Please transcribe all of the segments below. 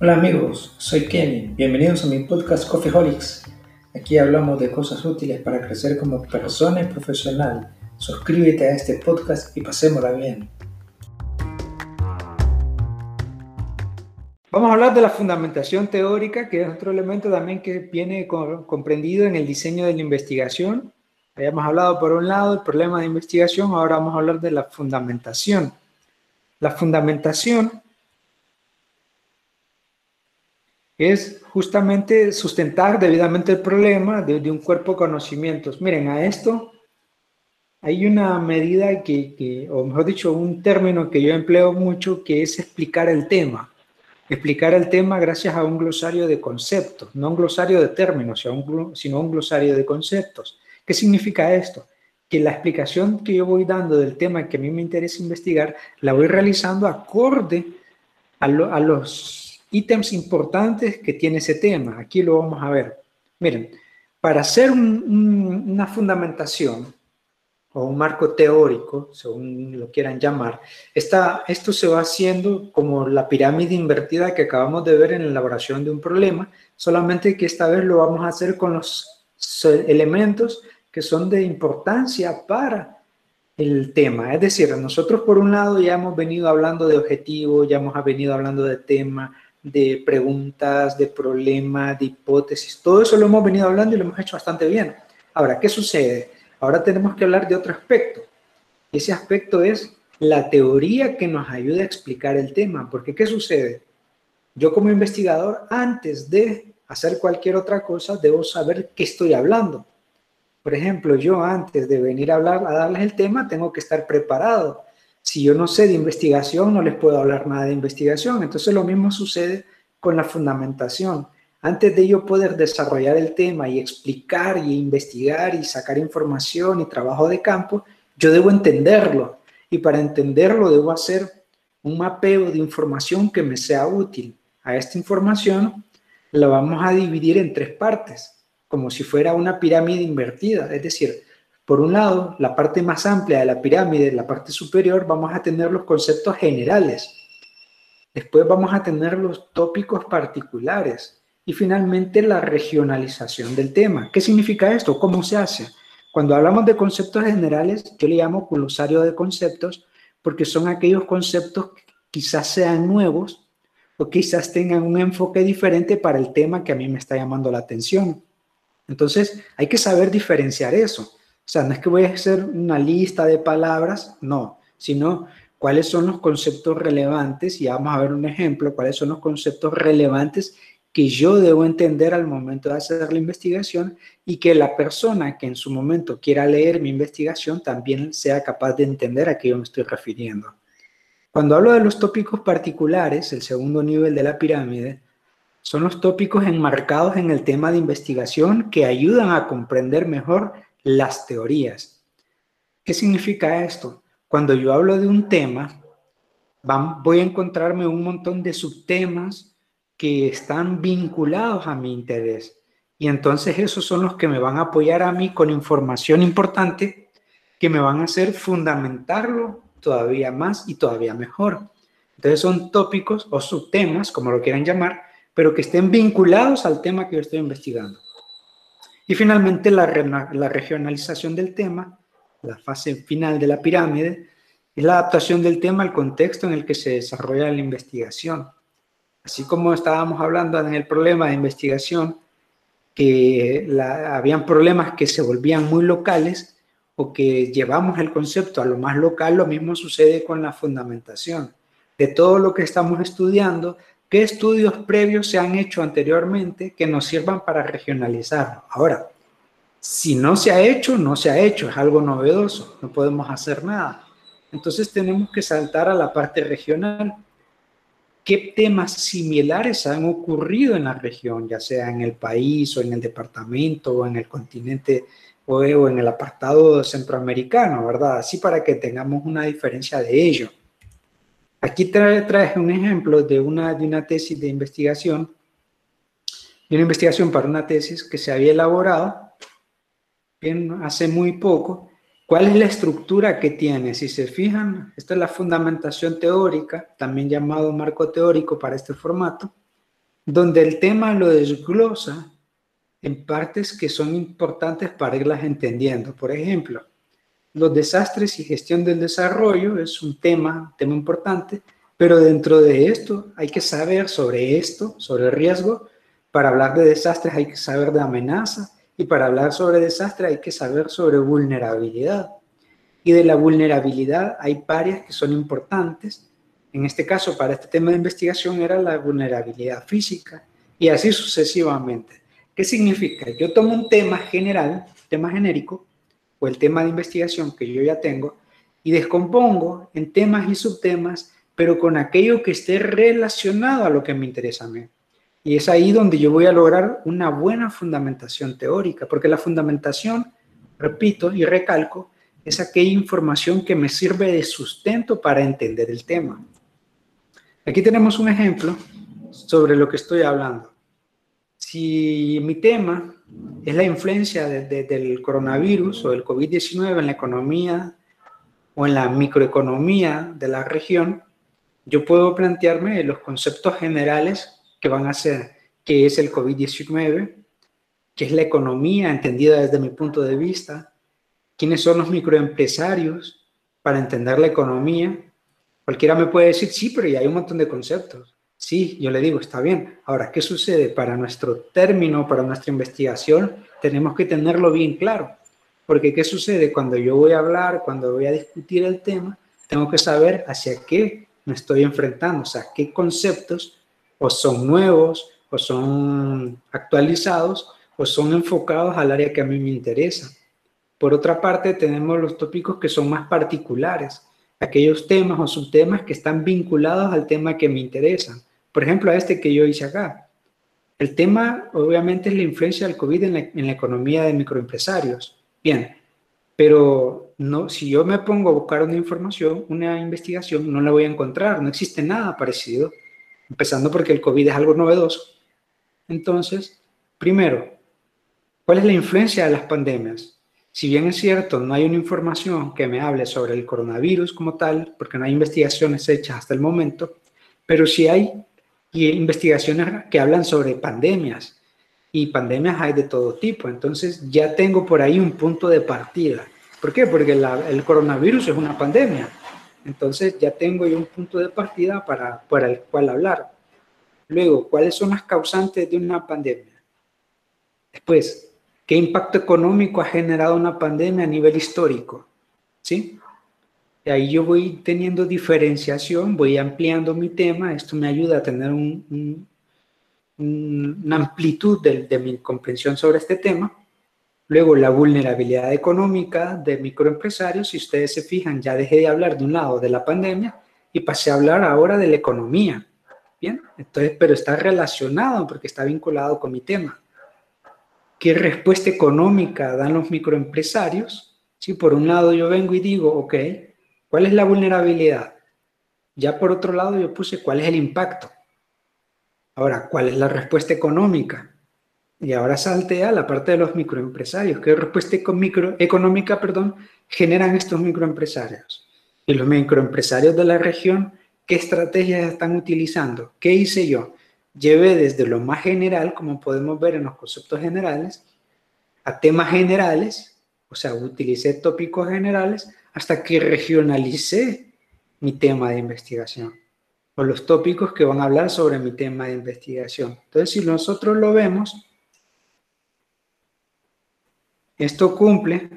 Hola amigos, soy Kenny. Bienvenidos a mi podcast Coffeeholics. Aquí hablamos de cosas útiles para crecer como persona y profesional. Suscríbete a este podcast y pasémosla bien. Vamos a hablar de la fundamentación teórica, que es otro elemento también que viene comprendido en el diseño de la investigación. Habíamos hablado por un lado del problema de investigación, ahora vamos a hablar de la fundamentación. La fundamentación es justamente sustentar debidamente el problema de, un cuerpo de conocimientos. Miren, a esto hay una medida que, o mejor dicho, un término que yo empleo mucho, que es explicar el tema. Explicar el tema gracias a un glosario de conceptos, no un glosario de términos, sino un glosario de conceptos. ¿Qué significa esto? Que la explicación que yo voy dando del tema que a mí me interesa investigar, la voy realizando acorde a los ítems importantes que tiene ese tema. Aquí lo vamos a ver. Miren, para hacer una fundamentación o un marco teórico, según lo quieran llamar, esto se va haciendo como la pirámide invertida que acabamos de ver en la elaboración de un problema, solamente que esta vez lo vamos a hacer con los elementos que son de importancia para el tema. Es decir, nosotros por un lado ya hemos venido hablando de objetivos, ya hemos venido hablando de tema, de preguntas, de problemas, de hipótesis. Todo eso lo hemos venido hablando y lo hemos hecho bastante bien. Ahora, ¿qué sucede? Ahora tenemos que hablar de otro aspecto. Ese aspecto es la teoría que nos ayuda a explicar el tema. Porque, ¿qué sucede? Yo como investigador, antes de hacer cualquier otra cosa, debo saber qué estoy hablando. Por ejemplo, yo antes de venir a hablar, a darles el tema, tengo que estar preparado si yo no sé de investigación, no les puedo hablar nada de investigación. Entonces lo mismo sucede con la fundamentación. Antes de yo poder desarrollar el tema y explicar y investigar y sacar información y trabajo de campo, yo debo entenderlo. Y para entenderlo debo hacer un mapeo de información que me sea útil. A esta información la vamos a dividir en tres partes, como si fuera una pirámide invertida. Es decir, por un lado, la parte más amplia de la pirámide, la parte superior, vamos a tener los conceptos generales. Después vamos a tener los tópicos particulares. Y finalmente la regionalización del tema. ¿Qué significa esto? ¿Cómo se hace? Cuando hablamos de conceptos generales, yo le llamo glosario de conceptos porque son aquellos conceptos que quizás sean nuevos o quizás tengan un enfoque diferente para el tema que a mí me está llamando la atención. Entonces, hay que saber diferenciar eso. O sea, no es que voy a hacer una lista de palabras, no, sino cuáles son los conceptos relevantes, y vamos a ver un ejemplo, cuáles son los conceptos relevantes que yo debo entender al momento de hacer la investigación y que la persona que en su momento quiera leer mi investigación también sea capaz de entender a qué yo me estoy refiriendo. Cuando hablo de los tópicos particulares, el segundo nivel de la pirámide, son los tópicos enmarcados en el tema de investigación que ayudan a comprender mejor las teorías. ¿Qué significa esto? Cuando yo hablo de un tema, voy a encontrarme un montón de subtemas que están vinculados a mi interés. Y entonces esos son los que me van a apoyar a mí con información importante que me van a hacer fundamentarlo todavía más y todavía mejor. Entonces son tópicos o subtemas, como lo quieran llamar, pero que estén vinculados al tema que yo estoy investigando. Y finalmente la, regionalización del tema, la fase final de la pirámide, es la adaptación del tema al contexto en el que se desarrolla la investigación. Así como estábamos hablando en el problema de investigación, que habían problemas que se volvían muy locales o que llevamos el concepto a lo más local, lo mismo sucede con la fundamentación. De todo lo que estamos estudiando, ¿Qué estudios previos se han hecho anteriormente que nos sirvan para regionalizarlo? Ahora, si no se ha hecho, no se ha hecho, es algo novedoso, no podemos hacer nada. Entonces tenemos que saltar a la parte regional. ¿Qué temas similares han ocurrido en la región, ya sea en el país o en el departamento o en el continente o en el apartado centroamericano, verdad? Así para que tengamos una diferencia de ello. Aquí traje un ejemplo de una, de una tesis de investigación, de una investigación para una tesis que se había elaborado hace muy poco. ¿Cuál es la estructura que tiene? Si se fijan, esta es la fundamentación teórica, también llamado marco teórico para este formato. donde el tema lo desglosa en partes que son importantes para irlas entendiendo. Por ejemplo, los desastres y gestión del desarrollo es un tema, tema importante, pero dentro de esto hay que saber sobre esto, sobre el riesgo. Para hablar de desastres hay que saber de amenaza y para hablar sobre desastre hay que saber sobre vulnerabilidad. Y de la vulnerabilidad hay varias que son importantes. En este caso, para este tema de investigación era la vulnerabilidad física y así sucesivamente. ¿Qué significa? Yo tomo un tema general, tema genérico, o el tema de investigación que yo ya tengo, y descompongo en temas y subtemas, pero con aquello que esté relacionado a lo que me interesa a mí. Y es ahí donde yo voy a lograr una buena fundamentación teórica, porque la fundamentación, repito y recalco, es aquella información que me sirve de sustento para entender el tema. Aquí tenemos un ejemplo sobre lo que estoy hablando. Si mi tema es la influencia del coronavirus o del COVID-19 en la economía o en la microeconomía de la región, yo puedo plantearme los conceptos generales que van a ser qué es el COVID-19, qué es la economía entendida desde mi punto de vista, quiénes son los microempresarios para entender la economía. Cualquiera me puede decir, sí, pero ya hay un montón de conceptos. Sí, yo le digo, está bien. Ahora, ¿qué sucede? Para nuestro término, para nuestra investigación, tenemos que tenerlo bien claro. Porque ¿qué sucede? Cuando yo voy a hablar, cuando voy a discutir el tema, tengo que saber hacia qué me estoy enfrentando, o sea, qué conceptos o son nuevos, o son actualizados, o son enfocados al área que a mí me interesa. Por otra parte, tenemos los tópicos que son más particulares, aquellos temas o subtemas que están vinculados al tema que me interesa. Por ejemplo, a este que yo hice acá. El tema, obviamente, es la influencia del COVID en la, economía de microempresarios. Bien, pero no, si yo me pongo a buscar una información, una investigación, no la voy a encontrar, no existe nada parecido, empezando porque el COVID es algo novedoso. Entonces, primero, ¿cuál es la influencia de las pandemias? Si bien es cierto, no hay una información que me hable sobre el coronavirus como tal, porque no hay investigaciones hechas hasta el momento, pero sí hay investigaciones que hablan sobre pandemias y pandemias hay de todo tipo. Entonces ya tengo por ahí un punto de partida. ¿Por qué? Porque el coronavirus es una pandemia. Entonces ya tengo yo un punto de partida para, para el cual hablar. Luego, ¿cuáles son las causantes de una pandemia? Después, ¿qué impacto económico ha generado una pandemia a nivel histórico? ¿Sí? Ahí yo voy teniendo diferenciación, voy ampliando mi tema, esto me ayuda a tener una amplitud de, mi comprensión sobre este tema. Luego, la vulnerabilidad económica de microempresarios, si ustedes se fijan, ya dejé de hablar de un lado de la pandemia y pasé a hablar ahora de la economía. Bien, entonces, pero está relacionado porque está vinculado con mi tema. ¿Qué respuesta económica dan los microempresarios? Si por un lado yo vengo y digo, ok, ¿Cuál es la vulnerabilidad? Ya por otro lado yo puse cuál es el impacto. Ahora, ¿cuál es la respuesta económica? Y ahora saltea la parte de los microempresarios. ¿Qué respuesta económica perdón, generan estos microempresarios? Y los microempresarios de la región, ¿qué estrategias están utilizando? ¿Qué hice yo? Llevé desde lo más general, como podemos ver en los conceptos generales, a temas generales, o sea, utilicé tópicos generales hasta que regionalicé mi tema de investigación o los tópicos que van a hablar sobre mi tema de investigación. Entonces, si nosotros lo vemos, esto cumple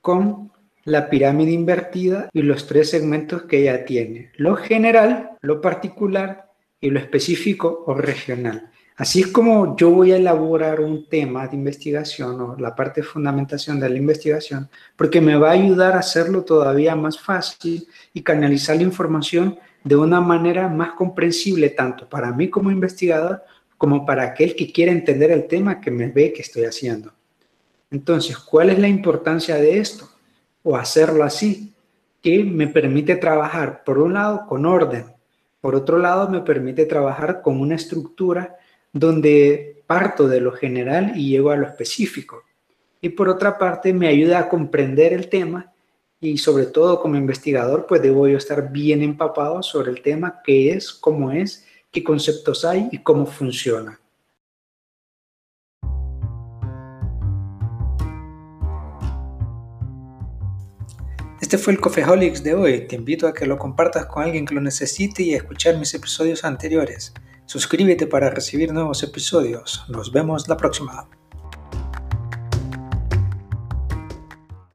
con la pirámide invertida y los tres segmentos que ella tiene, lo general, lo particular y lo específico o regional. Así es como yo voy a elaborar un tema de investigación o la parte de fundamentación de la investigación, porque me va a ayudar a hacerlo todavía más fácil y canalizar la información de una manera más comprensible, tanto para mí como investigador, como para aquel que quiere entender el tema que me ve que estoy haciendo. Entonces, ¿cuál es la importancia de esto? O hacerlo así, que me permite trabajar, por un lado, con orden, por otro lado, me permite trabajar con una estructura donde parto de lo general y llego a lo específico. Y por otra parte, me ayuda a comprender el tema y sobre todo como investigador, pues debo estar bien empapado sobre el tema, qué es, cómo es qué conceptos hay y cómo funciona. Este fue el Cofeholics de hoy. Te invito a que lo compartas con alguien que lo necesite y a escuchar mis episodios anteriores. Suscríbete para recibir nuevos episodios. Nos vemos la próxima.